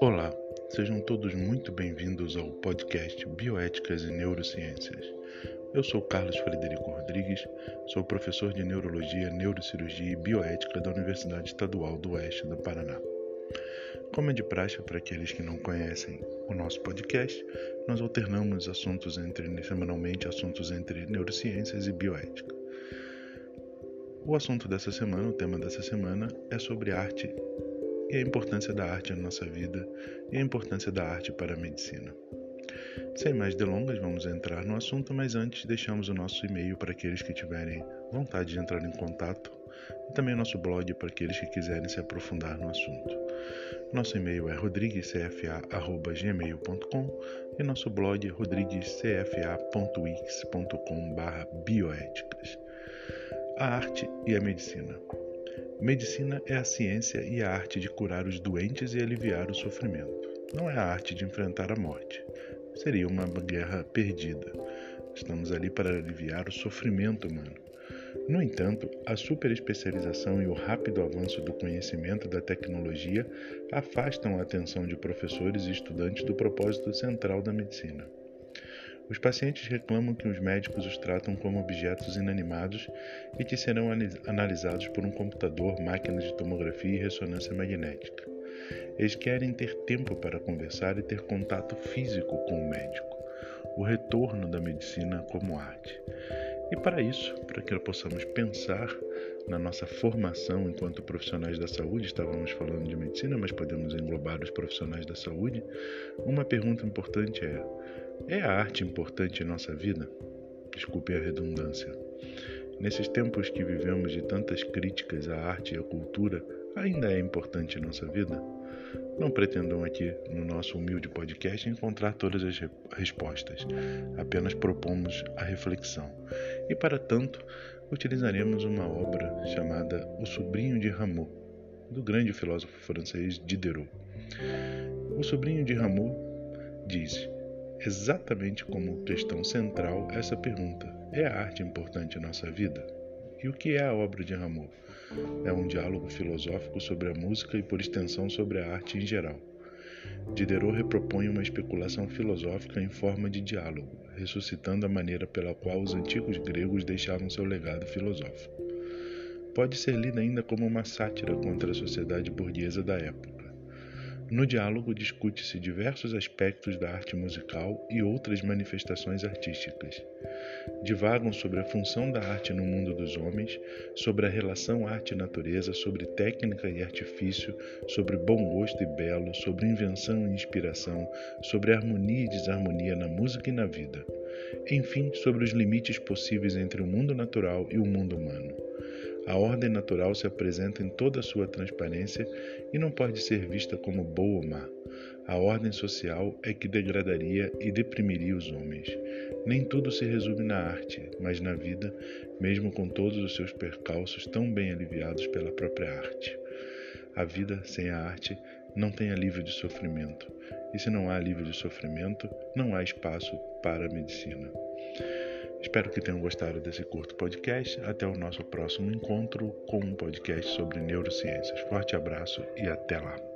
Olá, sejam todos muito bem-vindos ao podcast Bioéticas e Neurociências. Eu sou Carlos Frederico Rodrigues, sou professor de Neurologia, Neurocirurgia e Bioética da Universidade Estadual do Oeste do Paraná. Como é de praxe para aqueles que não conhecem o nosso podcast, nós alternamos assuntos entre semanalmente assuntos entre neurociências e bioética. O assunto dessa semana, o tema dessa semana é sobre arte e a importância da arte na nossa vida e a importância da arte para a medicina. Sem mais delongas, vamos entrar no assunto, mas antes deixamos o nosso e-mail para aqueles que tiverem vontade de entrar em contato e também o nosso blog para aqueles que quiserem se aprofundar no assunto. Nosso e-mail é rodriguescfa.gmail.com e nosso blog é rodriguescfa.wix.com/bioéticas. A arte e a medicina. Medicina é a ciência e a arte de curar os doentes e aliviar o sofrimento. Não é a arte de enfrentar a morte. Seria uma guerra perdida. Estamos ali para aliviar o sofrimento humano. No entanto, a superespecialização e o rápido avanço do conhecimento da tecnologia afastam a atenção de professores e estudantes do propósito central da medicina. Os pacientes reclamam que os médicos os tratam como objetos inanimados e que serão analisados por um computador, máquinas de tomografia e ressonância magnética. Eles querem ter tempo para conversar e ter contato físico com o médico, o retorno da medicina como arte. E para isso, para que possamos pensar na nossa formação enquanto profissionais da saúde, estávamos falando de medicina, mas podemos englobar os profissionais da saúde, uma pergunta importante é: é a arte importante em nossa vida? Desculpe a redundância. Nesses tempos que vivemos de tantas críticas à arte e à cultura, ainda é importante em nossa vida? Não pretendam aqui, no nosso humilde podcast, encontrar todas as respostas. Apenas propomos a reflexão. E, para tanto, utilizaremos uma obra chamada O Sobrinho de Rameau, do grande filósofo francês Diderot. O Sobrinho de Rameau diz, exatamente como questão central, essa pergunta: é a arte importante em nossa vida? E o que é a obra de Rameau? É um diálogo filosófico sobre a música e, por extensão, sobre a arte em geral. Diderot repropõe uma especulação filosófica em forma de diálogo, ressuscitando a maneira pela qual os antigos gregos deixavam seu legado filosófico. Pode ser lida ainda como uma sátira contra a sociedade burguesa da época. No diálogo discute-se diversos aspectos da arte musical e outras manifestações artísticas. Divagam sobre a função da arte no mundo dos homens, sobre a relação arte-natureza, sobre técnica e artifício, sobre bom gosto e belo, sobre invenção e inspiração, sobre harmonia e desarmonia na música e na vida. Enfim, sobre os limites possíveis entre o mundo natural e o mundo humano. A ordem natural se apresenta em toda a sua transparência e não pode ser vista como boa ou má. A ordem social é que degradaria e deprimiria os homens. Nem tudo se resume na arte, mas na vida, mesmo com todos os seus percalços tão bem aliviados pela própria arte. A vida sem a arte não tem alívio de sofrimento, e se não há alívio de sofrimento, não há espaço para a medicina. Espero que tenham gostado desse curto podcast. Até o nosso próximo encontro com um podcast sobre neurociências. Forte abraço e até lá.